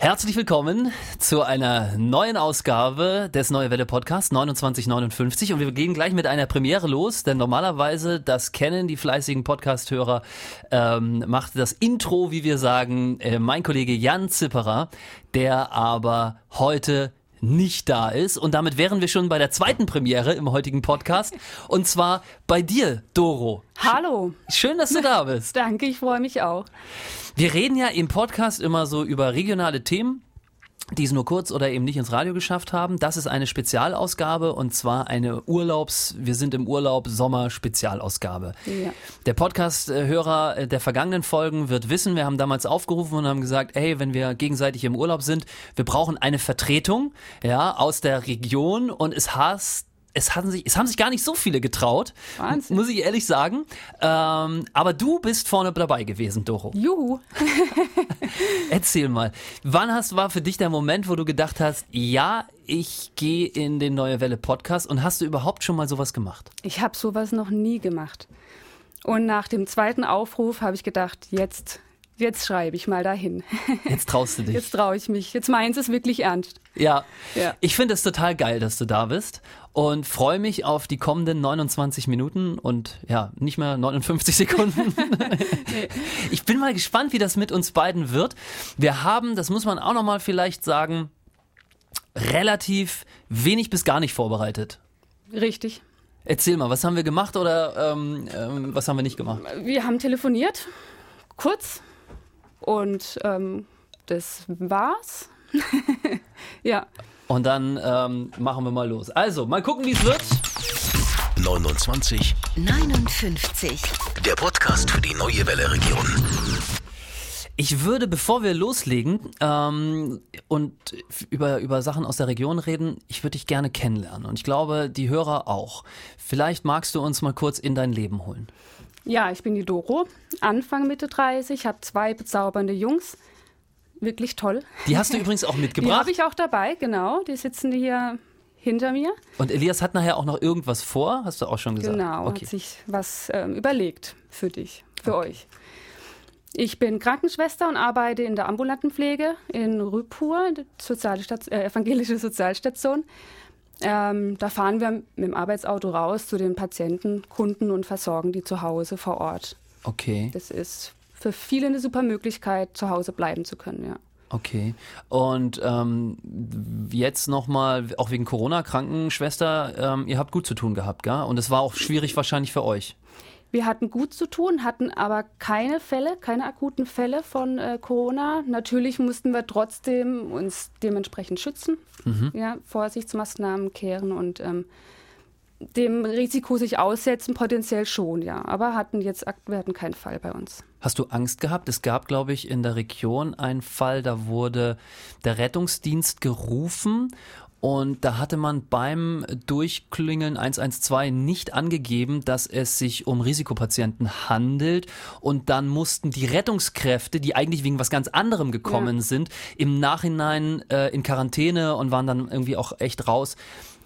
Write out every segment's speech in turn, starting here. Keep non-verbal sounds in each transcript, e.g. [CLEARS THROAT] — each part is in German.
Herzlich willkommen zu einer neuen Ausgabe des Neue Welle Podcast 2959 und wir gehen gleich mit einer Premiere los, denn normalerweise, das kennen die fleißigen Podcast-Hörer, ähm, macht das Intro, wie wir sagen, äh, mein Kollege Jan Zipperer, der aber heute nicht da ist. Und damit wären wir schon bei der zweiten Premiere im heutigen Podcast. Und zwar bei dir, Doro. Hallo. Schön, dass du da bist. [LAUGHS] Danke, ich freue mich auch. Wir reden ja im Podcast immer so über regionale Themen die es nur kurz oder eben nicht ins Radio geschafft haben. Das ist eine Spezialausgabe und zwar eine Urlaubs, wir sind im Urlaub Sommer Spezialausgabe. Ja. Der Podcast-Hörer äh, der vergangenen Folgen wird wissen, wir haben damals aufgerufen und haben gesagt, hey, wenn wir gegenseitig im Urlaub sind, wir brauchen eine Vertretung, ja, aus der Region und es hast es, hatten sich, es haben sich gar nicht so viele getraut, Wahnsinn. muss ich ehrlich sagen. Ähm, aber du bist vorne dabei gewesen, Doro. Juhu. [LAUGHS] Erzähl mal, wann hast, war für dich der Moment, wo du gedacht hast, ja, ich gehe in den Neue Welle Podcast und hast du überhaupt schon mal sowas gemacht? Ich habe sowas noch nie gemacht. Und nach dem zweiten Aufruf habe ich gedacht, jetzt jetzt schreibe ich mal dahin. [LAUGHS] Jetzt traust du dich. Jetzt traue ich mich. Jetzt meins es wirklich ernst. Ja. ja. Ich finde es total geil, dass du da bist und freue mich auf die kommenden 29 Minuten und ja, nicht mehr 59 Sekunden. nee. [LAUGHS] [LAUGHS] Ich bin mal gespannt, wie das mit uns beiden wird. Wir haben, das muss man auch noch mal vielleicht sagen, relativ wenig bis gar nicht vorbereitet. Richtig. Erzähl mal, was haben wir gemacht oder ähm, ähm, was haben wir nicht gemacht? Wir haben telefoniert, kurz, und ähm, das war's. [LAUGHS] ja. Und dann ähm, machen wir mal los. Also, mal gucken, wie es wird. 29 59 Der Podcast für die neue Welle Region. Ich würde, bevor wir loslegen ähm, und über, über Sachen aus der Region reden, ich würde dich gerne kennenlernen. Und ich glaube, die Hörer auch. Vielleicht magst du uns mal kurz in dein Leben holen. Ja, ich bin die Doro, Anfang Mitte 30, habe zwei bezaubernde Jungs. Wirklich toll. Die hast du übrigens auch [LAUGHS] mitgebracht. Die habe ich auch dabei, genau. Die sitzen hier hinter mir. Und Elias hat nachher auch noch irgendwas vor, hast du auch schon gesagt. Genau, okay. hat sich was ähm, überlegt für dich, für okay. euch. Ich bin Krankenschwester und arbeite in der ambulanten Pflege in Rüpur, soziale äh, evangelische Sozialstation. Ähm, da fahren wir mit dem Arbeitsauto raus zu den Patienten, Kunden und versorgen die zu Hause vor Ort. Okay. Das ist für viele eine super Möglichkeit, zu Hause bleiben zu können, ja. Okay. Und ähm, jetzt nochmal, auch wegen Corona, Krankenschwester, ähm, ihr habt gut zu tun gehabt, gell? Und es war auch schwierig wahrscheinlich für euch. Wir hatten gut zu tun, hatten aber keine Fälle, keine akuten Fälle von äh, Corona. Natürlich mussten wir trotzdem uns dementsprechend schützen, mhm. ja, Vorsichtsmaßnahmen kehren und ähm, dem Risiko sich aussetzen, potenziell schon, ja. Aber hatten jetzt, wir hatten keinen Fall bei uns. Hast du Angst gehabt? Es gab, glaube ich, in der Region einen Fall, da wurde der Rettungsdienst gerufen und da hatte man beim Durchklingeln 112 nicht angegeben, dass es sich um Risikopatienten handelt. Und dann mussten die Rettungskräfte, die eigentlich wegen was ganz anderem gekommen ja. sind, im Nachhinein äh, in Quarantäne und waren dann irgendwie auch echt raus.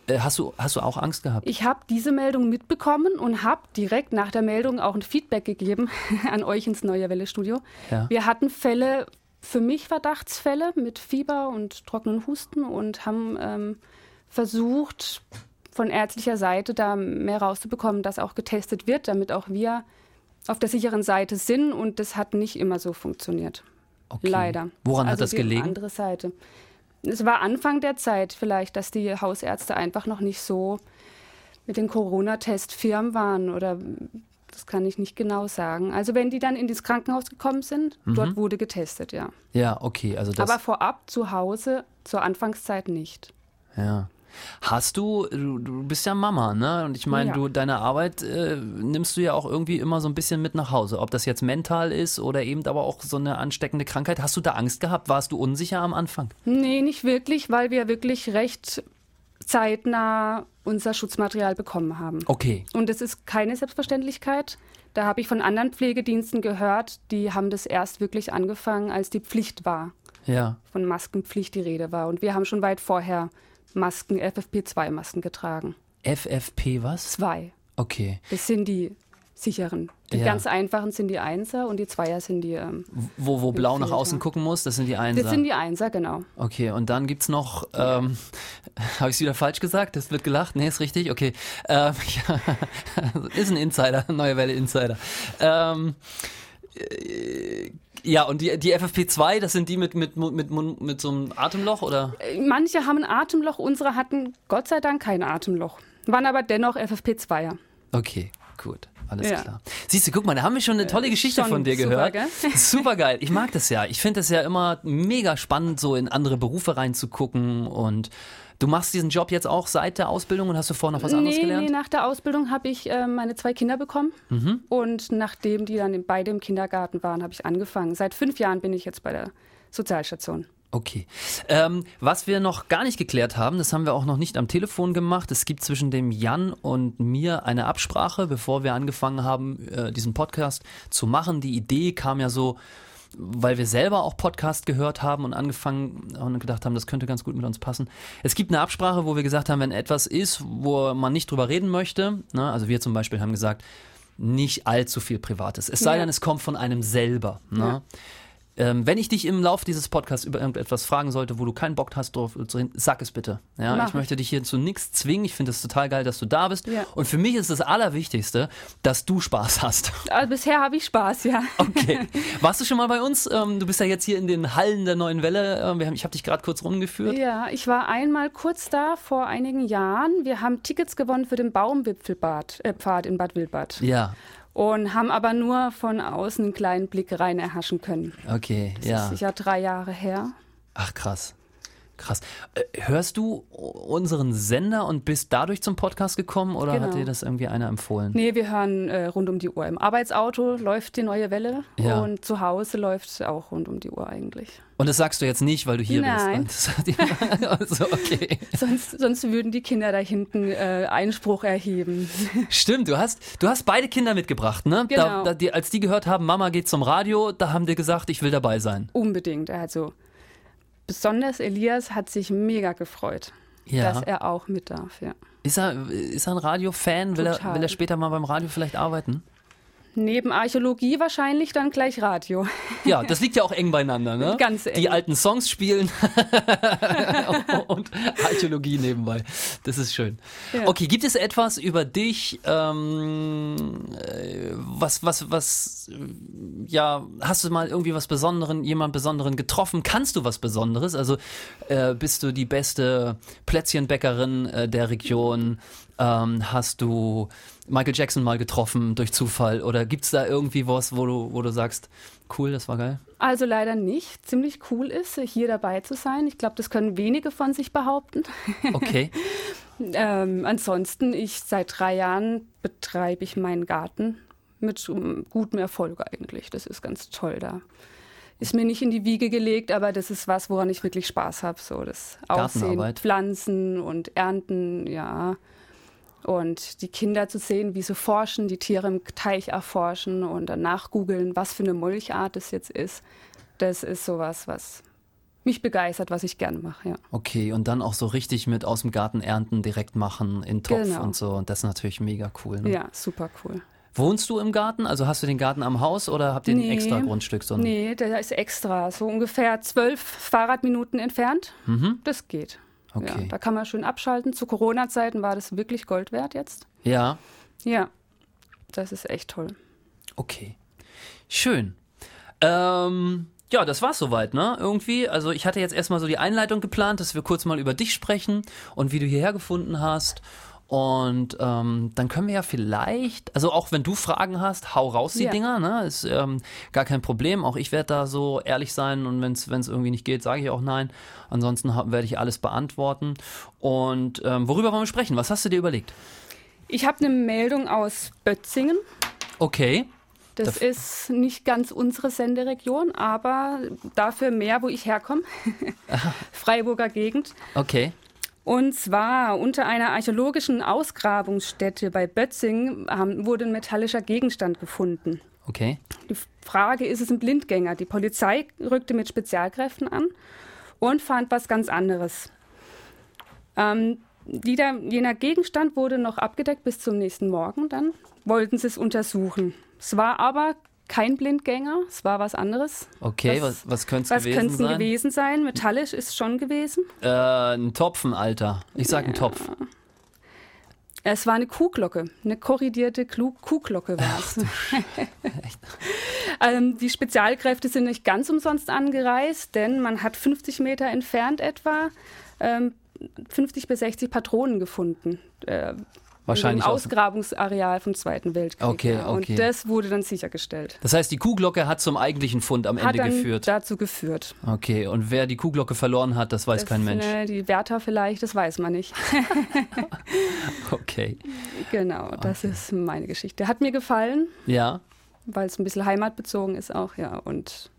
Äh, hast du, hast du auch Angst gehabt? Ich habe diese Meldung mitbekommen und habe direkt nach der Meldung auch ein Feedback gegeben [LAUGHS] an euch ins Neue Welle Studio. Ja. Wir hatten Fälle für mich Verdachtsfälle mit Fieber und trockenen Husten und haben ähm, versucht, von ärztlicher Seite da mehr rauszubekommen, dass auch getestet wird, damit auch wir auf der sicheren Seite sind. Und das hat nicht immer so funktioniert. Okay. Leider. Woran also hat das gelegen? Andere Seite. Es war Anfang der Zeit vielleicht, dass die Hausärzte einfach noch nicht so mit den Corona-Test firm waren oder das kann ich nicht genau sagen. Also wenn die dann in das Krankenhaus gekommen sind, mhm. dort wurde getestet, ja. Ja, okay. Also das Aber vorab zu Hause zur Anfangszeit nicht. Ja. Hast du, du, bist ja Mama, ne? Und ich meine, ja. du deine Arbeit äh, nimmst du ja auch irgendwie immer so ein bisschen mit nach Hause. Ob das jetzt mental ist oder eben aber auch so eine ansteckende Krankheit. Hast du da Angst gehabt? Warst du unsicher am Anfang? Nee, nicht wirklich, weil wir wirklich recht zeitnah unser Schutzmaterial bekommen haben. Okay. Und es ist keine Selbstverständlichkeit. Da habe ich von anderen Pflegediensten gehört, die haben das erst wirklich angefangen, als die Pflicht war. Ja. Von Maskenpflicht die Rede war. Und wir haben schon weit vorher Masken, FFP2-Masken getragen. FFP was? Zwei. Okay. Das sind die sicheren. Die ja. ganz einfachen sind die Einser und die Zweier sind die. Ähm, wo wo blau nach außen gucken muss, das sind die Einser. Das sind die Einser, genau. Okay, und dann gibt es noch, ähm, [LAUGHS] habe ich es wieder falsch gesagt? Das wird gelacht? Nee, ist richtig? Okay. Ähm, [LAUGHS] ja, [LAUGHS] ist ein Insider, neue Welle Insider. Ähm, äh, ja, und die, die FFP2, das sind die mit, mit, mit, mit, mit so einem Atemloch, oder? Manche haben ein Atemloch, unsere hatten Gott sei Dank kein Atemloch. Waren aber dennoch FFP2er. Okay, gut. Alles ja. klar. Siehst du, guck mal, da haben wir schon eine tolle Geschichte von dir gehört. Super, [LAUGHS] [LAUGHS] super geil. Ich mag das ja. Ich finde es ja immer mega spannend, so in andere Berufe reinzugucken und Du machst diesen Job jetzt auch seit der Ausbildung und hast du vorher noch was anderes gelernt? Nee, nach der Ausbildung habe ich äh, meine zwei Kinder bekommen. Mhm. Und nachdem die dann beide im Kindergarten waren, habe ich angefangen. Seit fünf Jahren bin ich jetzt bei der Sozialstation. Okay. Ähm, was wir noch gar nicht geklärt haben, das haben wir auch noch nicht am Telefon gemacht. Es gibt zwischen dem Jan und mir eine Absprache, bevor wir angefangen haben, äh, diesen Podcast zu machen. Die Idee kam ja so weil wir selber auch Podcast gehört haben und angefangen und gedacht haben, das könnte ganz gut mit uns passen. Es gibt eine Absprache, wo wir gesagt haben, wenn etwas ist, wo man nicht drüber reden möchte, ne, also wir zum Beispiel haben gesagt, nicht allzu viel Privates. Es sei ja. denn, es kommt von einem selber. Ne? Ja. Ähm, wenn ich dich im Laufe dieses Podcasts über irgendetwas fragen sollte, wo du keinen Bock hast, drauf zu reden, sag es bitte. Ja, Mach ich möchte dich hier zu nichts zwingen. Ich finde es total geil, dass du da bist. Ja. Und für mich ist das Allerwichtigste, dass du Spaß hast. [LAUGHS] Also bisher habe ich Spaß, ja. Okay. [LAUGHS] Warst du schon mal bei uns? Ähm, du bist ja jetzt hier in den Hallen der neuen Welle. Ähm, ich habe dich gerade kurz rumgeführt. Ja, ich war einmal kurz da vor einigen Jahren. Wir haben Tickets gewonnen für den Baumwipfelpfad äh, in Bad Wildbad. Ja und haben aber nur von außen einen kleinen Blick rein erhaschen können. Okay, das ja. Das ist sicher drei Jahre her. Ach krass. Krass. Äh, hörst du unseren Sender und bist dadurch zum Podcast gekommen oder genau. hat dir das irgendwie einer empfohlen? Nee, wir hören äh, rund um die Uhr. Im Arbeitsauto läuft die neue Welle ja. und zu Hause läuft es auch rund um die Uhr eigentlich. Und das sagst du jetzt nicht, weil du hier Nein. bist? Nein. [LAUGHS] also, okay. sonst, sonst würden die Kinder da hinten äh, Einspruch erheben. [LAUGHS] Stimmt, du hast, du hast beide Kinder mitgebracht, ne? Genau. Da, da, die, als die gehört haben, Mama geht zum Radio, da haben die gesagt, ich will dabei sein. Unbedingt. Also besonders Elias hat sich mega gefreut, ja. dass er auch mit darf. Ja. Ist er, ist er ein Radio-Fan? Will er, will er später mal beim Radio vielleicht arbeiten? Neben Archäologie wahrscheinlich dann gleich Radio. [LAUGHS] Ja, das liegt ja auch eng beieinander, ne? Ganz eng. Die alten Songs spielen [LAUGHS] und Archäologie nebenbei. Das ist schön. Ja. Okay, gibt es etwas über dich, ähm, äh, was, was, was, ja, hast du mal irgendwie was Besonderen, jemand Besonderen getroffen? Kannst du was Besonderes? Also äh, bist du die beste Plätzchenbäckerin äh, der Region? Ähm, hast du Michael Jackson mal getroffen durch Zufall? Oder gibt es da irgendwie was, wo du, wo du sagst, cool, das war geil? Also leider nicht. Ziemlich cool ist, hier dabei zu sein. Ich glaube, das können wenige von sich behaupten. [LAUGHS] Okay. ähm, ansonsten, ich seit drei Jahren betreibe ich meinen Garten mit gutem Erfolg eigentlich. Das ist ganz toll da. Ist mir nicht in die Wiege gelegt, aber das ist was, woran ich wirklich Spaß habe. So das Aussehen, Pflanzen und Ernten, ja. Und die Kinder zu sehen, wie sie forschen, die Tiere im Teich erforschen und danach googeln, was für eine Mulchart es jetzt ist, das ist sowas, was mich begeistert, was ich gerne mache, ja. Okay, und dann auch so richtig mit aus dem Garten ernten, direkt machen, in Topf genau. und so. Und das ist natürlich mega cool. Ne? Ja, super cool. Wohnst du im Garten? Also hast du den Garten am Haus oder habt ihr nee, ein extra Grundstück? So nee, der ist extra. So ungefähr zwölf Fahrradminuten entfernt. Mhm. Das geht. Okay. Ja, da kann man schön abschalten. Zu Corona-Zeiten war das wirklich Gold wert jetzt. Ja. Ja, das ist echt toll. Okay. Schön. Ähm, ja, das war's soweit, ne? Irgendwie. Also ich hatte jetzt erstmal so die Einleitung geplant, dass wir kurz mal über dich sprechen und wie du hierher gefunden hast und ähm, dann können wir ja vielleicht, also auch wenn du Fragen hast, hau raus die ja. Dinger, ne? Ist ähm, gar kein Problem. Auch ich werde da so ehrlich sein und wenn es irgendwie nicht geht, sage ich auch nein. Ansonsten werde ich alles beantworten. Und ähm, worüber wollen wir sprechen? Was hast du dir überlegt? Ich habe eine Meldung aus Bötzingen. Okay. Das Darf ist nicht ganz unsere Senderegion, aber dafür mehr, wo ich herkomme. [LAUGHS] Freiburger Gegend. Okay. Und zwar unter einer archäologischen Ausgrabungsstätte bei Bötzing haben, wurde ein metallischer Gegenstand gefunden. Okay. Die Frage, ist es ein Blindgänger? Die Polizei rückte mit Spezialkräften an und fand was ganz anderes. Ähm, jeder, jener Gegenstand wurde noch abgedeckt bis zum nächsten Morgen. Dann wollten sie es untersuchen. Es war aber kein Blindgänger, es war was anderes. Okay, was, was könnte es gewesen sein? gewesen sein? Metallisch ist schon gewesen. Äh, ein Topfen, Alter. Ich sag ja. ein Topf. Es war eine Kuhglocke, eine korrigierte Kuhglocke war es. [LAUGHS] ähm, die Spezialkräfte sind nicht ganz umsonst angereist, denn man hat 50 Meter entfernt etwa ähm, 50 bis 60 Patronen gefunden. Äh, Wahrscheinlich. Im Ausgrabungsareal vom Zweiten Weltkrieg. Okay, ja. Und okay. das wurde dann sichergestellt. Das heißt, die Kuhglocke hat zum eigentlichen Fund am hat Ende geführt. dazu geführt. Okay, und wer die Kuhglocke verloren hat, das weiß das, kein Mensch. Ne, die Wärter vielleicht, das weiß man nicht. [LAUGHS] [LAUGHS] okay. Genau, das okay. ist meine Geschichte. Hat mir gefallen. Ja. Weil es ein bisschen heimatbezogen ist auch, ja, und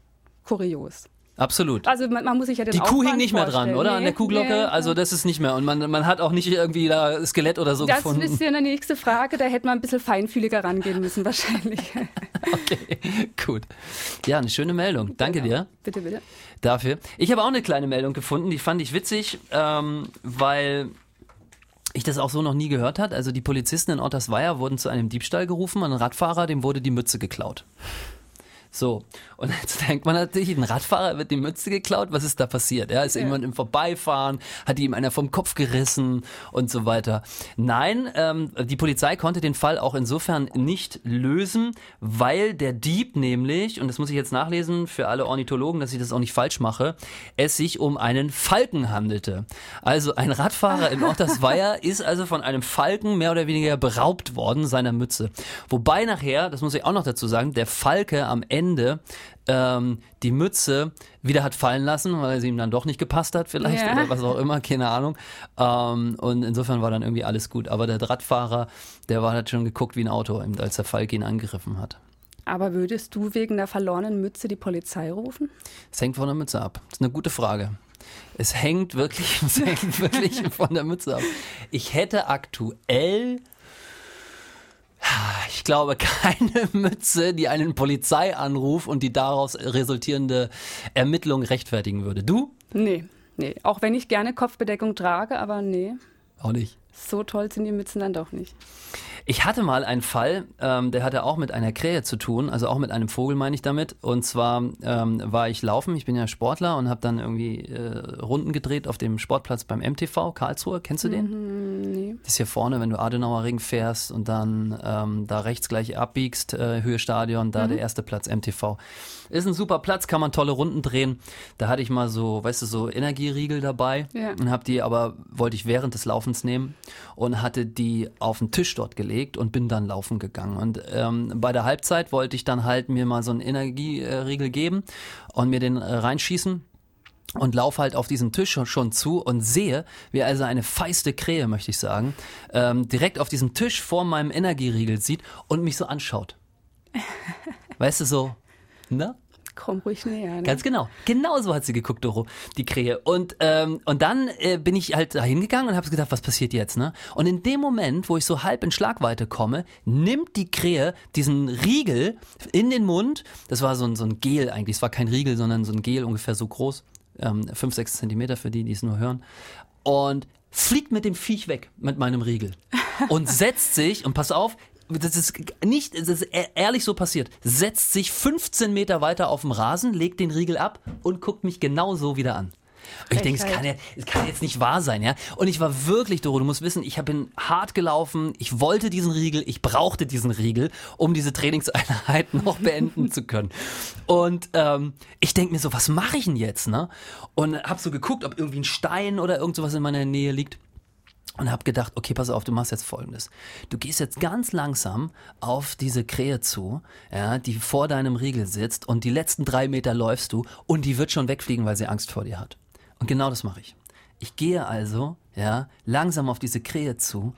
kurios. Absolut. Also man, man, muss sich ja den Die Kuh hing nicht mehr dran, oder? Nee, An der Kuhglocke? Nee, also das ist nicht mehr. Und man, man hat auch nicht irgendwie da Skelett oder so das gefunden. Das ist ja eine nächste Frage. Da hätte man ein bisschen feinfühliger rangehen müssen wahrscheinlich. [LAUGHS] okay, gut. Ja, eine schöne Meldung. Danke genau. dir. Bitte, bitte. Dafür. Ich habe auch eine kleine Meldung gefunden, die fand ich witzig, ähm, weil ich das auch so noch nie gehört hat. Also die Polizisten in Ottersweier wurden zu einem Diebstahl gerufen und ein Radfahrer, dem wurde die Mütze geklaut. So, und [LAUGHS] jetzt denkt man natürlich, ein Radfahrer wird die Mütze geklaut, was ist da passiert? Ja, ist ja. jemand im Vorbeifahren, hat ihm einer vom Kopf gerissen und so weiter. Nein, ähm, die Polizei konnte den Fall auch insofern nicht lösen, weil der Dieb nämlich, und das muss ich jetzt nachlesen für alle Ornithologen, dass ich das auch nicht falsch mache, es sich um einen Falken handelte. Also ein Radfahrer in Ottersweier [LAUGHS] ist also von einem Falken mehr oder weniger beraubt worden seiner Mütze. Wobei nachher, das muss ich auch noch dazu sagen, der Falke am Ende Ende ähm, die Mütze wieder hat fallen lassen, weil sie ihm dann doch nicht gepasst hat vielleicht ja. oder was auch immer, keine Ahnung. Ähm, und insofern war dann irgendwie alles gut. Aber der Radfahrer, der war halt schon geguckt wie ein Auto, als der Falk ihn angegriffen hat. Aber würdest du wegen der verlorenen Mütze die Polizei rufen? Es hängt von der Mütze ab. Das ist eine gute Frage. Es hängt wirklich, [LAUGHS] es hängt wirklich von der Mütze ab. Ich hätte aktuell ich glaube, [LAUGHS] keine Mütze, die einen Polizeianruf und die daraus resultierende Ermittlung rechtfertigen würde. Du? Nee, nee. Auch wenn ich gerne Kopfbedeckung trage, aber nee. Auch nicht. So toll sind die Mützen dann doch nicht. Ich hatte mal einen Fall, ähm, der hatte auch mit einer Krähe zu tun, also auch mit einem Vogel meine ich damit. Und zwar ähm, war ich laufen, ich bin ja Sportler und habe dann irgendwie äh, Runden gedreht auf dem Sportplatz beim MTV Karlsruhe. Kennst du den? Mhm, nee. Das ist hier vorne, wenn du Adenauer Ring fährst und dann ähm, da rechts gleich abbiegst, äh, Höhe Stadion, da mhm. der erste Platz MTV. Ist ein super Platz, kann man tolle Runden drehen. Da hatte ich mal so, weißt du, so Energieriegel dabei ja. und habe die aber, wollte ich während des Laufens nehmen und hatte die auf den Tisch dort gelegt und bin dann laufen gegangen. Und ähm, bei der Halbzeit wollte ich dann halt mir mal so einen Energieriegel geben und mir den äh, reinschießen und laufe halt auf diesen Tisch schon zu und sehe, wie also eine feiste Krähe, möchte ich sagen, ähm, direkt auf diesem Tisch vor meinem Energieriegel sieht und mich so anschaut. [LAUGHS] Weißt du so, ne? Komm ruhig näher. Ne? Ganz genau. Genau so hat sie geguckt, Doro, die Krähe. Und, ähm, und dann äh, bin ich halt da hingegangen und habe gedacht, was passiert jetzt, ne? Und in dem Moment, wo ich so halb in Schlagweite komme, nimmt die Krähe diesen Riegel in den Mund. Das war so ein, so ein Gel eigentlich. Es war kein Riegel, sondern so ein Gel ungefähr so groß. Ähm, fünf, sechs Zentimeter für die, die es nur hören. Und fliegt mit dem Viech weg, mit meinem Riegel. Und setzt sich, und pass auf, das ist nicht, das ist e-, ehrlich so passiert, setzt sich 15 Meter weiter auf dem Rasen, legt den Riegel ab und guckt mich genau so wieder an. Und ich denke, es kann, ja, es kann jetzt nicht wahr sein, ja. Und ich war wirklich, Doro, du musst wissen, ich bin hart gelaufen, ich wollte diesen Riegel, ich brauchte diesen Riegel, um diese Trainingseinheit [LAUGHS] noch beenden zu können. Und ähm, ich denke mir so, was mache ich denn jetzt, ne? Und habe so geguckt, ob irgendwie ein Stein oder irgend sowas in meiner Nähe liegt und habe gedacht, okay, pass auf, du machst jetzt folgendes. Du gehst jetzt ganz langsam auf diese Krähe zu, ja, die vor deinem Riegel sitzt und die letzten drei Meter läufst du und die wird schon wegfliegen, weil sie Angst vor dir hat. Und genau das mache ich. Ich gehe also, ja, langsam auf diese Krähe zu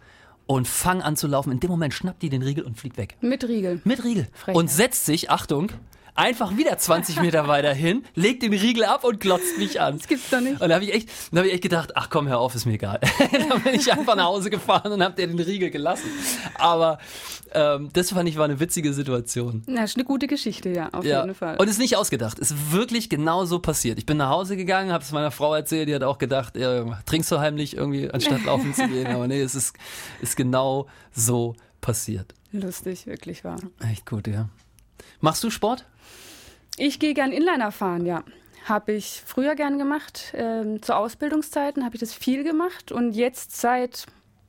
und fang an zu laufen. In dem Moment schnappt die den Riegel und fliegt weg. Mit Riegel. Mit Riegel. Frechheit. Und setzt sich, Achtung, einfach wieder 20 Meter weiter hin, legt den Riegel ab und glotzt mich an. Das gibt's doch nicht. Und da habe ich, echt, da hab ich echt gedacht, ach komm, hör auf, ist mir egal. [LAUGHS] dann bin ich einfach nach Hause gefahren und habe dir den Riegel gelassen. Aber ähm, das fand ich war eine witzige Situation. Na, ist eine gute Geschichte, ja, auf ja. jeden Fall. Und ist nicht ausgedacht, ist wirklich genau so passiert. Ich bin nach Hause gegangen, habe es meiner Frau erzählt, die hat auch gedacht, ja, trinkst du heimlich irgendwie, anstatt laufen zu gehen. Aber nee, es ist, ist genau so passiert. Lustig, wirklich wahr. Echt gut, ja. Machst du Sport? Ich gehe gern Inliner fahren, ja. Habe ich früher gern gemacht. Ähm, zu Ausbildungszeiten habe ich das viel gemacht und jetzt seit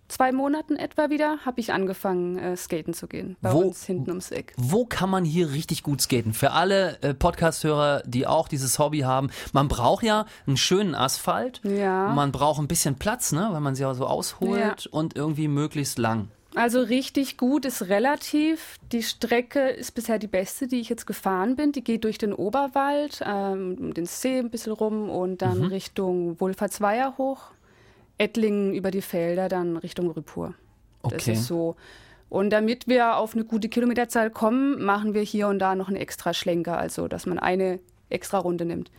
zwei Monaten etwa wieder habe ich angefangen, äh, skaten zu gehen. Bei wo, uns hinten ums Eck. Wo kann man hier richtig gut skaten? Für alle äh, Podcast-Hörer, die auch dieses Hobby haben, man braucht ja einen schönen Asphalt. Ja. Man braucht ein bisschen Platz, ne, weil man sie auch so ausholt ja. und irgendwie möglichst lang. Also richtig gut ist relativ. Die Strecke ist bisher die beste, die ich jetzt gefahren bin. Die geht durch den Oberwald, ähm, den See ein bisschen rum und dann mhm. Richtung Wohlfahrtsweiher hoch. Ettlingen über die Felder, dann Richtung Rüppur. Okay. Das ist so. Und damit wir auf eine gute Kilometerzahl kommen, machen wir hier und da noch einen extra Schlenker, also dass man eine extra Runde nimmt.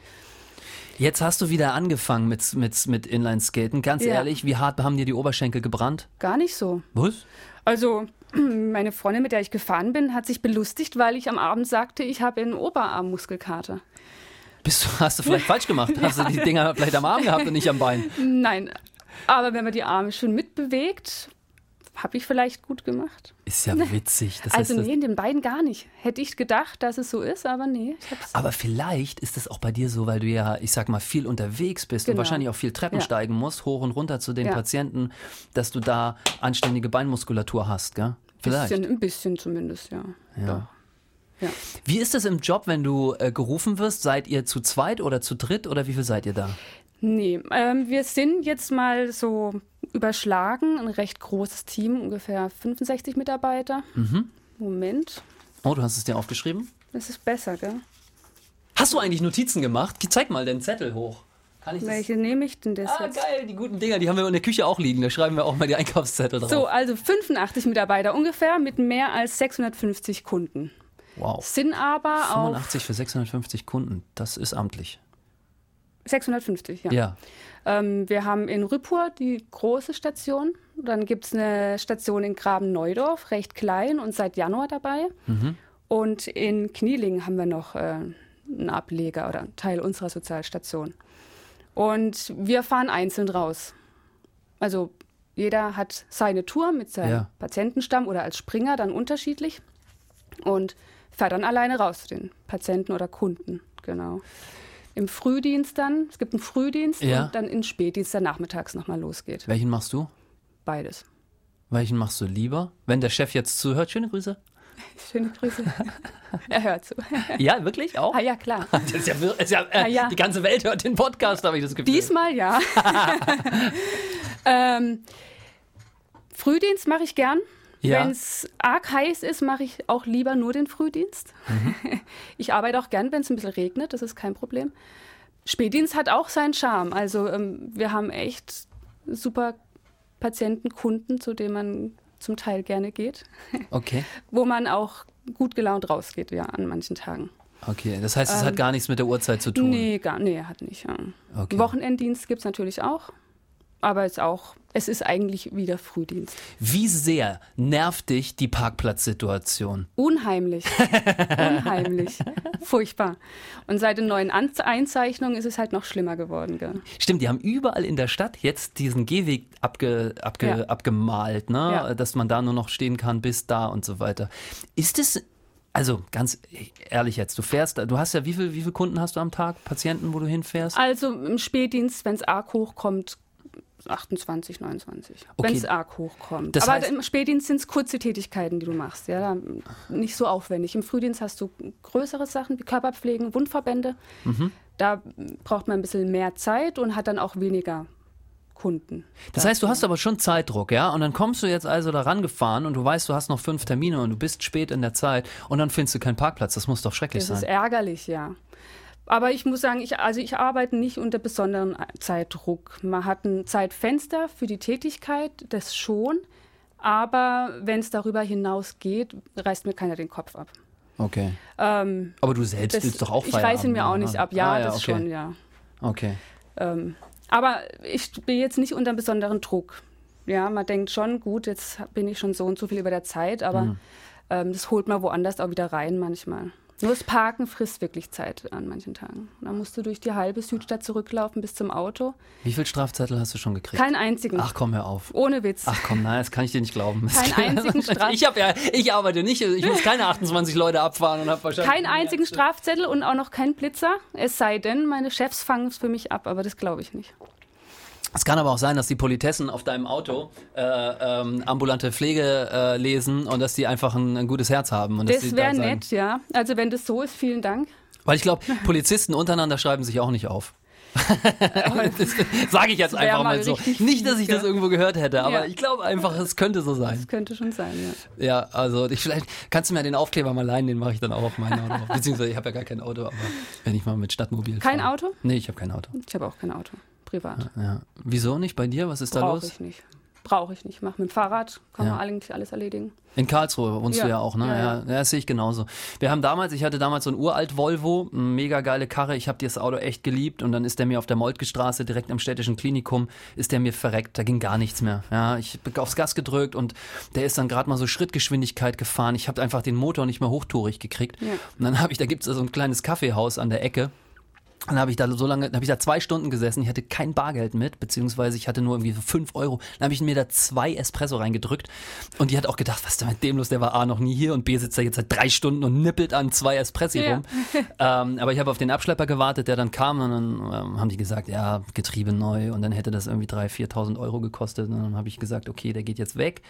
Jetzt hast du wieder angefangen mit, mit, mit Inlineskaten. Ganz ja. ehrlich, wie hart haben dir die Oberschenkel gebrannt? Gar nicht so. Was? Also, [CLEARS THROAT] meine Freundin, mit der ich gefahren bin, hat sich belustigt, weil ich am Abend sagte, ich habe eine Oberarmmuskelkater. Bist du, hast du vielleicht falsch gemacht? ja. [LAUGHS] Hast du die Dinger vielleicht am Arm gehabt und nicht am Bein? Nein. Aber wenn man die Arme schön mitbewegt, habe ich vielleicht gut gemacht. Ist ja [LAUGHS] witzig. Das also nee, in den beiden gar nicht. Hätte ich gedacht, dass es so ist, aber nee. aber vielleicht ist es auch bei dir so, weil du ja, ich sag mal, viel unterwegs bist genau. und wahrscheinlich auch viel Treppen ja. steigen musst, hoch und runter zu den ja. Patienten, dass du da anständige Beinmuskulatur hast, gell? Vielleicht. Bisschen, ein bisschen zumindest, ja. Ja. ja. Wie ist es im Job, wenn du äh, gerufen wirst? Seid ihr zu zweit oder zu dritt oder wie viel seid ihr da? Nee, ähm, wir sind jetzt mal so überschlagen, ein recht großes Team, ungefähr 65 Mitarbeiter. Mhm. Moment. Oh, du hast es dir aufgeschrieben? Das ist besser, gell? Hast du eigentlich Notizen gemacht? Zeig mal den Zettel hoch. Welche nehme ich denn das ah, jetzt? geil, die guten Dinger, die haben wir in der Küche auch liegen. Da schreiben wir auch mal die Einkaufszettel drauf. So, also 85 Mitarbeiter ungefähr mit mehr als 650 Kunden. Wow. Sind aber 85 für 650 Kunden, das ist amtlich. 650, ja. ja. Ähm, wir haben in Rüppur die große Station. Dann gibt es eine Station in Graben-Neudorf, recht klein und seit Januar dabei. Mhm. Und in Knieling haben wir noch äh, einen Ableger oder einen Teil unserer Sozialstation. Und wir fahren einzeln raus. Also jeder hat seine Tour mit seinem ja. Patientenstamm oder als Springer dann unterschiedlich und fährt dann alleine raus zu den Patienten oder Kunden. Genau im Frühdienst dann. Es gibt einen Frühdienst ja. und dann in Spätdienst, der nachmittags nochmal losgeht. Welchen machst du? Beides. Welchen machst du lieber? Wenn der Chef jetzt zuhört, schöne Grüße. [LAUGHS] Schöne Grüße. [LAUGHS] er hört zu. [LAUGHS] Ja, wirklich auch? Ah, ja, klar. Das ist ja, ist ja, äh, ah, ja. Die ganze Welt hört den Podcast, habe ich das Gefühl. Diesmal ja. ähm, Frühdienst mache ich gern. Ja. Wenn es arg heiß ist, mache ich auch lieber nur den Frühdienst. Mhm. [LAUGHS] Ich arbeite auch gern, wenn es ein bisschen regnet, das ist kein Problem. Spätdienst hat auch seinen Charme. Also ähm, wir haben echt super Patienten, Kunden, zu denen man zum Teil gerne geht. Okay. [LAUGHS] Wo man auch gut gelaunt rausgeht, ja, an manchen Tagen. Okay, das heißt, es ähm, hat gar nichts mit der Uhrzeit zu tun? Nee, gar, nee hat nicht. Ja. Okay. Wochenenddienst gibt es natürlich auch aber es auch, es ist eigentlich wieder Frühdienst. Wie sehr nervt dich die Parkplatzsituation? Unheimlich. [LAUGHS] Unheimlich. Furchtbar. Und seit den neuen Einzeichnungen ist es halt noch schlimmer geworden. Gell? Stimmt, die haben überall in der Stadt jetzt diesen Gehweg abge, abge, ja. abgemalt, ne? Ja. dass man da nur noch stehen kann bis da und so weiter. Ist es also ganz ehrlich jetzt, du fährst, du hast ja, wie viele wie viel Kunden hast du am Tag, Patienten, wo du hinfährst? Also im Spätdienst, wenn es arg hochkommt, 28, 29, okay. wenn es arg hochkommt. Das Aber im Spätdienst sind es kurze Tätigkeiten, die du machst, ja, nicht so aufwendig. Im Frühdienst hast du größere Sachen wie Körperpflegen, Wundverbände. Mhm. Da braucht man ein bisschen mehr Zeit und hat dann auch weniger Kunden. Das heißt, du hast aber schon Zeitdruck, ja? Und dann kommst du jetzt also da rangefahren und du weißt, du hast noch fünf Termine und du bist spät in der Zeit und dann findest du keinen Parkplatz. Das muss doch schrecklich das sein. Das ist ärgerlich, ja. Aber ich muss sagen, ich, also ich arbeite nicht unter besonderen Zeitdruck. Man hat ein Zeitfenster für die Tätigkeit, das schon. Aber wenn es darüber hinaus geht, reißt mir keiner den Kopf ab. Okay. Ähm, Aber du selbst das, willst doch auch feiern. Ich reiße ihn mir auch nicht ab. Ja, ah, ja das okay. schon, ja. Okay. Ähm, aber ich bin jetzt nicht unter besonderen Druck. Ja, man denkt schon, gut, jetzt bin ich schon so und so viel über der Zeit, aber mhm. ähm, das holt man woanders auch wieder rein manchmal. Nur das Parken frisst wirklich Zeit an manchen Tagen. Da musst du durch die halbe Südstadt zurücklaufen bis zum Auto. Wie viele Strafzettel hast du schon gekriegt? Keinen einzigen. Ach komm, hör auf. Ohne Witz. Ach komm, nein, das kann ich dir nicht glauben. Keinen einzigen Strafzettel. Ich, ja, ich arbeite nicht, ich muss keine 28 Leute abfahren und habe wahrscheinlich... Keinen einzigen Strafzettel und auch noch keinen Blitzer. Es sei denn, meine Chefs fangen es für mich ab, aber das glaube ich nicht. Es kann aber auch sein, dass die Politessen auf deinem Auto äh, ähm, ambulante Pflege äh, lesen und dass die einfach ein, ein gutes Herz haben. Und das wäre nett, ja. Also wenn das so ist, vielen Dank. Weil ich glaube, [LAUGHS] Polizisten untereinander schreiben sich auch nicht auf. [LAUGHS] das sage ich jetzt einfach mal, mal so. Nicht, dass ich das irgendwo gehört hätte, aber ja. ich glaube einfach, es könnte so sein. Es könnte schon sein, ja. Ja, also ich, vielleicht kannst du mir den Aufkleber mal leihen, den mache ich dann auch auf mein Auto. [LAUGHS] Beziehungsweise ich habe ja gar kein Auto, aber wenn ich mal mit Stadtmobil Kein fahre. Auto? Nee, ich habe kein Auto. Ich habe auch kein Auto privat. Ja. Wieso nicht bei dir? Was ist Brauch da los? Brauche ich nicht. Brauche ich nicht. Mach mit dem Fahrrad, kann ja. man eigentlich alles erledigen. In Karlsruhe wohnst ja. du ja auch, ne? Ja, ja. ja, das sehe ich genauso. Wir haben damals, ich hatte damals so ein uralt Volvo, eine mega geile Karre. Ich habe das Auto echt geliebt und dann ist der mir auf der Moltke-Straße direkt am städtischen Klinikum, ist der mir verreckt. Da ging gar nichts mehr. Ja, ich bin aufs Gas gedrückt und der ist dann gerade mal so Schrittgeschwindigkeit gefahren. Ich habe einfach den Motor nicht mehr hochtourig gekriegt. Und dann habe ich, da gibt es so ein kleines Kaffeehaus an der Ecke dann habe ich da so lange, habe ich da zwei Stunden gesessen, ich hatte kein Bargeld mit, beziehungsweise ich hatte nur irgendwie fünf Euro. Dann habe ich mir da zwei Espresso reingedrückt und die hat auch gedacht, was ist denn mit dem los? Der war A noch nie hier und B sitzt da jetzt seit drei Stunden und nippelt an zwei Espressi ja. rum. [LAUGHS] ähm, aber ich habe auf den Abschlepper gewartet, der dann kam und dann ähm, haben die gesagt, ja, Getriebe neu und dann hätte das irgendwie 3.000, 4.000 Euro gekostet. Und dann habe ich gesagt, okay, der geht jetzt weg.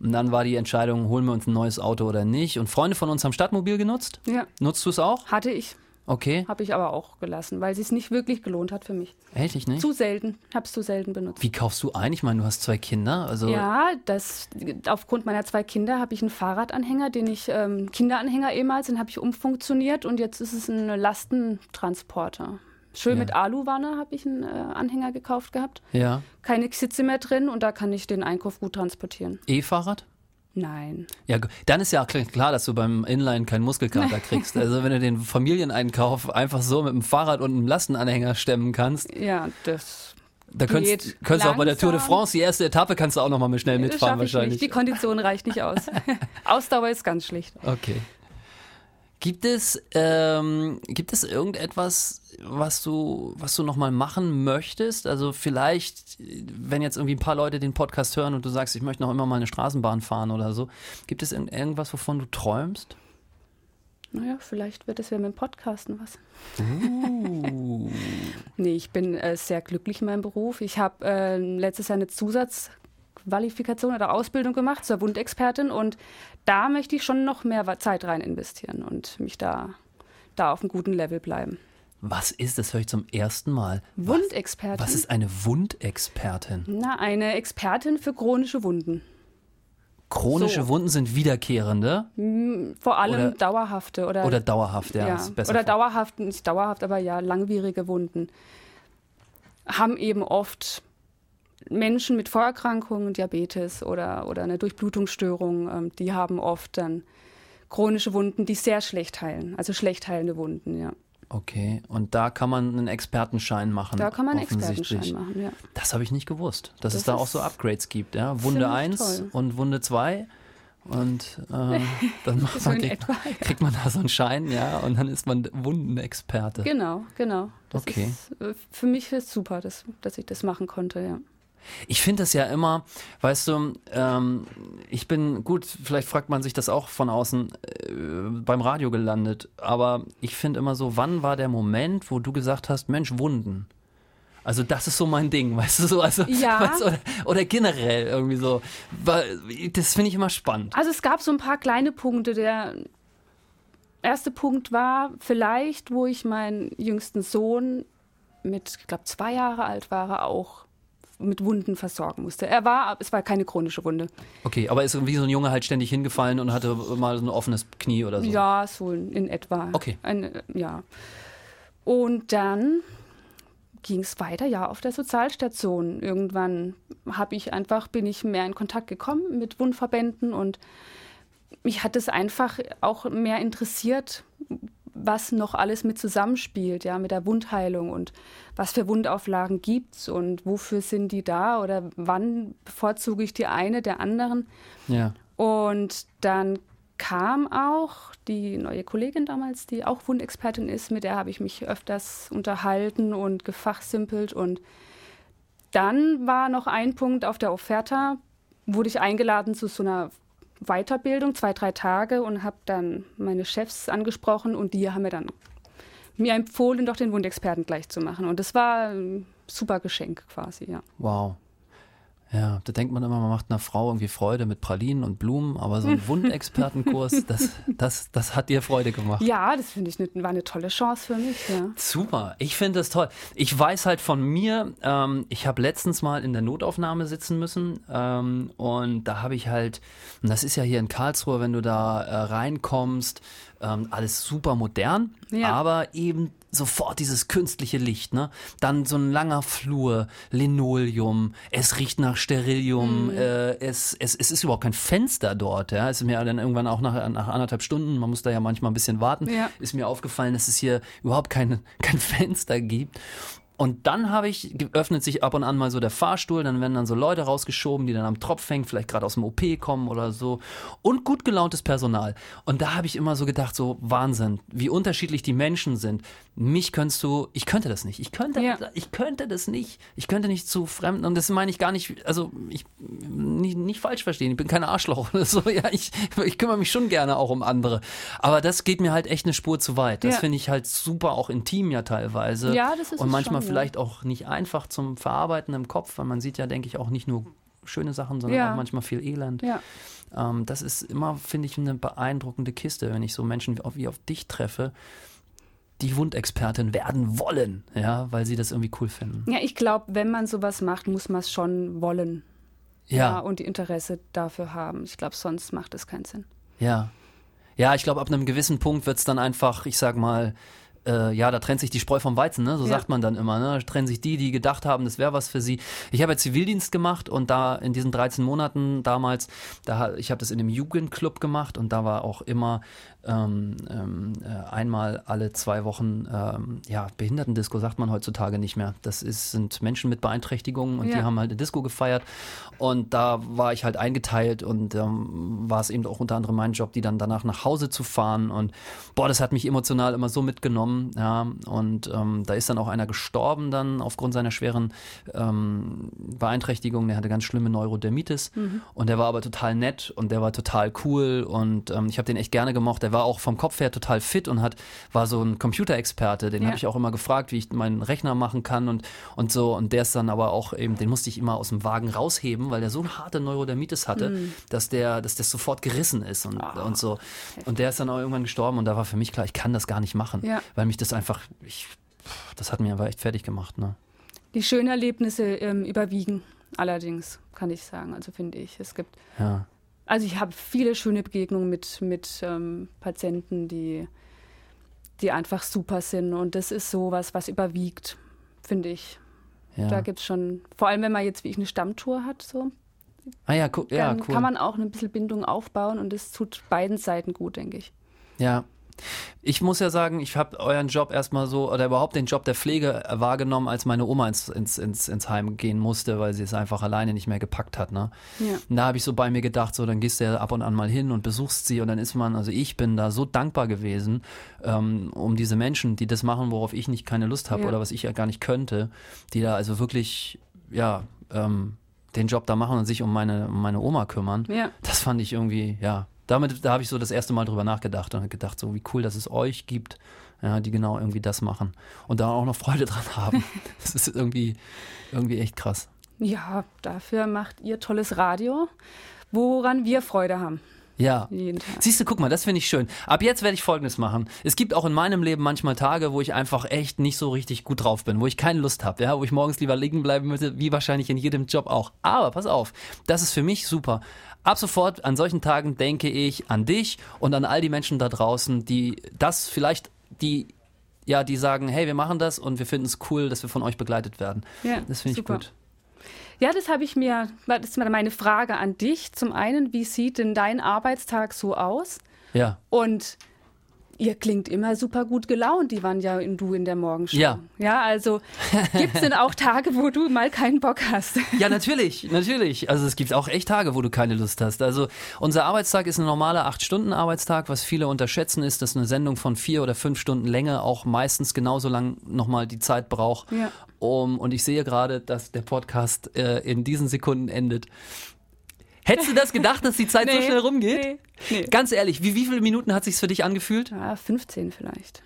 Und dann war die Entscheidung, holen wir uns ein neues Auto oder nicht. Und Freunde von uns haben Stadtmobil genutzt. Ja. Nutzt du es auch? Hatte ich. Okay. Habe ich aber auch gelassen, weil es nicht wirklich gelohnt hat für mich. Ehrlich nicht? Zu selten. Habe es zu selten benutzt. Wie kaufst du ein? Ich meine, du hast zwei Kinder. Also ja, das, aufgrund meiner zwei Kinder habe ich einen Fahrradanhänger, den ich, ähm, Kinderanhänger ehemals, den habe ich umfunktioniert und jetzt ist es ein Lastentransporter. Schön ja. mit Aluwanne habe ich einen äh, Anhänger gekauft gehabt. Ja. Keine Sitze mehr drin und da kann ich den Einkauf gut transportieren. E-Fahrrad? Nein. Ja, dann ist ja klar, dass du beim Inline keinen Muskelkater [LAUGHS] kriegst. Also wenn du den Familieneinkauf einfach so mit dem Fahrrad und einem Lastenanhänger stemmen kannst. Ja, das da könntest, könntest du auch bei der Tour de France, die erste Etappe kannst du auch noch mal schnell mitfahren wahrscheinlich. Nicht. Die Kondition reicht nicht aus. [LAUGHS] Ausdauer ist ganz schlicht. Okay. Gibt es, ähm, gibt es irgendetwas, was du, was du nochmal machen möchtest? Also vielleicht, wenn jetzt irgendwie ein paar Leute den Podcast hören und du sagst, ich möchte noch immer mal eine Straßenbahn fahren oder so, gibt es irgendwas, wovon du träumst? Naja, vielleicht wird es ja mit dem Podcasten was. Uh. [LAUGHS] nee, ich bin äh, sehr glücklich in meinem Beruf. Ich habe äh, letztes Jahr eine Zusatz Qualifikation oder Ausbildung gemacht zur Wundexpertin und da möchte ich schon noch mehr Zeit rein investieren und mich da, da auf einem guten Level bleiben. Was ist, das höre ich zum ersten Mal. Wundexpertin. Was, was ist eine Wundexpertin? Na, eine Expertin für chronische Wunden. Chronische so. Wunden sind wiederkehrende? Vor allem oder, dauerhafte. Oder, oder dauerhaft, ja. ja. oder dauerhaft, nicht dauerhaft, aber ja, langwierige Wunden. Haben eben oft Menschen mit Vorerkrankungen, Diabetes oder, oder eine Durchblutungsstörung, ähm, die haben oft dann chronische Wunden, die sehr schlecht heilen, also schlecht heilende Wunden, ja. Okay, und da kann man einen Expertenschein machen. Da kann man einen Expertenschein machen, ja. Das habe ich nicht gewusst, dass das es da auch so Upgrades gibt, ja. Wunde 1 und Wunde 2 und äh, [LAUGHS] dann macht man, kriegt, etwa, ja. kriegt, man da so einen Schein, ja, und dann ist man Wundenexperte. Genau, genau. Das okay. Ist, äh, für mich ist es super, dass, dass ich das machen konnte, ja. Ich finde das ja immer, weißt du, ähm, ich bin gut, vielleicht fragt man sich das auch von außen äh, beim Radio gelandet, aber ich finde immer so, wann war der Moment, wo du gesagt hast, Mensch, Wunden? Also das ist so mein Ding, [LAUGHS] weißt du so, also ja. weißt du, oder, oder, generell irgendwie so. Das finde ich immer spannend. Also es gab so ein paar kleine Punkte. Der erste Punkt war vielleicht, wo ich meinen jüngsten Sohn mit, ich glaube, zwei Jahre alt war, auch mit Wunden versorgen musste. Er war, es war keine chronische Wunde. Okay, aber ist wie so ein Junge halt ständig hingefallen und hatte mal so ein offenes Knie oder so? Ja, so in etwa. Okay. Ein, ja. Und dann ging es weiter, ja, auf der Sozialstation. Irgendwann habe ich einfach, bin ich mehr in Kontakt gekommen mit Wundverbänden und mich hat es einfach auch mehr interessiert, was noch alles mit zusammenspielt, ja, mit der Wundheilung und was für Wundauflagen gibt es und wofür sind die da oder wann bevorzuge ich die eine der anderen. Ja. Und dann kam auch die neue Kollegin damals, die auch Wundexpertin ist, mit der habe ich mich öfters unterhalten und gefachsimpelt. Und dann war noch ein Punkt auf der Offerta, wurde ich eingeladen zu so einer Weiterbildung, zwei, drei Tage und habe dann meine Chefs angesprochen und die haben mir dann mir empfohlen, doch den Wundexperten gleich zu machen. Und das war ein super Geschenk quasi, ja. Wow. Ja, da denkt man immer, man macht einer Frau irgendwie Freude mit Pralinen und Blumen, aber so ein [LAUGHS] Wundexpertenkurs, das, das, das hat dir Freude gemacht. Ja, das finde ich ne, war eine tolle Chance für mich. Ja. Super, ich finde das toll. Ich weiß halt von mir, ähm, ich habe letztens mal in der Notaufnahme sitzen müssen ähm, und da habe ich halt, und das ist ja hier in Karlsruhe, wenn du da äh, reinkommst, ähm, alles super modern, ja. aber eben sofort dieses künstliche Licht, ne? Dann so ein langer Flur, Linoleum, es riecht nach Sterilium, mhm. äh, es, es, es ist überhaupt kein Fenster dort, ja. Es ist mir dann irgendwann auch nach, nach anderthalb Stunden, man muss da ja manchmal ein bisschen warten, ja. ist mir aufgefallen, dass es hier überhaupt kein, kein Fenster gibt. Und dann habe ich, öffnet sich ab und an mal so der Fahrstuhl, dann werden dann so Leute rausgeschoben, die dann am Tropf hängen, vielleicht gerade aus dem OP kommen oder so. Und gut gelauntes Personal. Und da habe ich immer so gedacht, so Wahnsinn, wie unterschiedlich die Menschen sind. Mich könntest du, ich könnte das nicht. Ich könnte, ja. ich könnte das nicht. Ich könnte nicht zu Fremden. Und das meine ich gar nicht, also ich nicht, nicht falsch verstehen. Ich bin kein Arschloch [LAUGHS] oder so. Ja, ich, ich kümmere mich schon gerne auch um andere. Aber das geht mir halt echt eine Spur zu weit. Das ja. finde ich halt super, auch intim ja teilweise. Ja, das ist Und manchmal schon, vielleicht auch nicht einfach zum Verarbeiten im Kopf, weil man sieht ja, denke ich, auch nicht nur schöne Sachen, sondern ja. auch manchmal viel Elend. Ja. Ähm, das ist immer, finde ich, eine beeindruckende Kiste, wenn ich so Menschen wie auf, wie auf dich treffe, die Wundexpertin werden wollen, ja, weil sie das irgendwie cool finden. Ja, ich glaube, wenn man sowas macht, muss man es schon wollen. Ja. ja. Und die Interesse dafür haben. Ich glaube, sonst macht es keinen Sinn. Ja. Ja, ich glaube, ab einem gewissen Punkt wird es dann einfach, ich sag mal, äh, ja, da trennt sich die Spreu vom Weizen, ne? so ja. sagt man dann immer. Ne? Da trennen sich die, die gedacht haben, das wäre was für sie. Ich habe ja Zivildienst gemacht und da in diesen 13 Monaten damals, da, ich habe das in einem Jugendclub gemacht und da war auch immer ähm, ähm, äh, einmal alle zwei Wochen, ähm, ja, Behindertendisco sagt man heutzutage nicht mehr. Das ist, sind Menschen mit Beeinträchtigungen und ja. die haben halt eine Disco gefeiert. Und da war ich halt eingeteilt und ähm, war es eben auch unter anderem mein Job, die dann danach nach Hause zu fahren. Und boah, das hat mich emotional immer so mitgenommen. Ja, und ähm, da ist dann auch einer gestorben dann aufgrund seiner schweren ähm, Beeinträchtigung. Der hatte ganz schlimme Neurodermitis mhm. und der war aber total nett und der war total cool und ich habe den echt gerne gemocht. Der war auch vom Kopf her total fit und hat, war so ein Computerexperte. Den ja. habe ich auch immer gefragt, wie ich meinen Rechner machen kann und, und so. Und der ist dann aber auch eben, den musste ich immer aus dem Wagen rausheben, weil der so eine harte Neurodermitis hatte, mhm. dass der, dass der sofort gerissen ist und, oh. und so. Und der ist dann auch irgendwann gestorben und da war für mich klar, ich kann das gar nicht machen, ja. weil mich das einfach, ich, das hat mir aber echt fertig gemacht. Ne? Die schönen Erlebnisse ähm, überwiegen allerdings, kann ich sagen. Also finde ich. Es gibt ja. Also ich habe viele schöne Begegnungen mit, mit ähm, Patienten, die, die einfach super sind. Und das ist sowas, was überwiegt, finde ich. Ja. Da gibt es schon, vor allem wenn man jetzt wie ich eine Stammtour hat, so. Ah ja, cool. ja, cool. kann man auch ein bisschen Bindung aufbauen und das tut beiden Seiten gut, denke ich. Ja, ich muss ja sagen, ich habe euren Job erstmal so, oder überhaupt den Job der Pflege wahrgenommen, als meine Oma ins, ins, ins, ins Heim gehen musste, weil sie es einfach alleine nicht mehr gepackt hat. Ne? Ja. Und da habe ich so bei mir gedacht, so dann gehst du ja ab und an mal hin und besuchst sie und dann ist man, also ich bin da so dankbar gewesen, ähm, um diese Menschen, die das machen, worauf ich nicht keine Lust habe ja. oder was ich ja gar nicht könnte, die da also wirklich, ja, ähm, den Job da machen und sich um meine, um meine Oma kümmern. Ja. Das fand ich irgendwie, ja, damit, da habe ich so das erste Mal drüber nachgedacht und gedacht, so wie cool, dass es euch gibt, ja, die genau irgendwie das machen und da auch noch Freude [LAUGHS] dran haben. das ist irgendwie, irgendwie echt krass. Ja, dafür macht ihr tolles Radio, woran wir Freude haben. Ja. Siehst du, guck mal, das finde ich schön. Ab jetzt werde ich Folgendes machen. Es gibt auch in meinem Leben manchmal Tage, wo ich einfach echt nicht so richtig gut drauf bin, wo ich keine Lust habe, ja, wo ich morgens lieber liegen bleiben müsste, wie wahrscheinlich in jedem Job auch. Aber pass auf, das ist für mich super. Ab sofort an solchen Tagen denke ich an dich und an all die Menschen da draußen, die das vielleicht, die ja, die sagen, hey, wir machen das und wir finden es cool, dass wir von euch begleitet werden. Ja, das finde ich gut. Ja, das habe ich mir, das ist meine Frage an dich. Zum einen, wie sieht denn dein Arbeitstag so aus? Ja. Und Ihr klingt immer super gut gelaunt, die waren ja in du in der Morgenshow. Ja. Ja, also gibt es denn auch Tage, wo du mal keinen Bock hast? [LAUGHS] Ja, natürlich, natürlich. Also es gibt auch echt Tage, wo du keine Lust hast. Also unser Arbeitstag ist ein normaler 8-Stunden-Arbeitstag. Was viele unterschätzen ist, dass eine Sendung von vier oder fünf Stunden Länge auch meistens genauso lang nochmal die Zeit braucht. Ja. Um, und ich sehe gerade, dass der Podcast äh, in diesen Sekunden endet. Hättest du das gedacht, dass die Zeit Nee, so schnell rumgeht? nee, nee. Ganz ehrlich, wie, wie viele Minuten hat sich's für dich angefühlt? Ja, 15 vielleicht.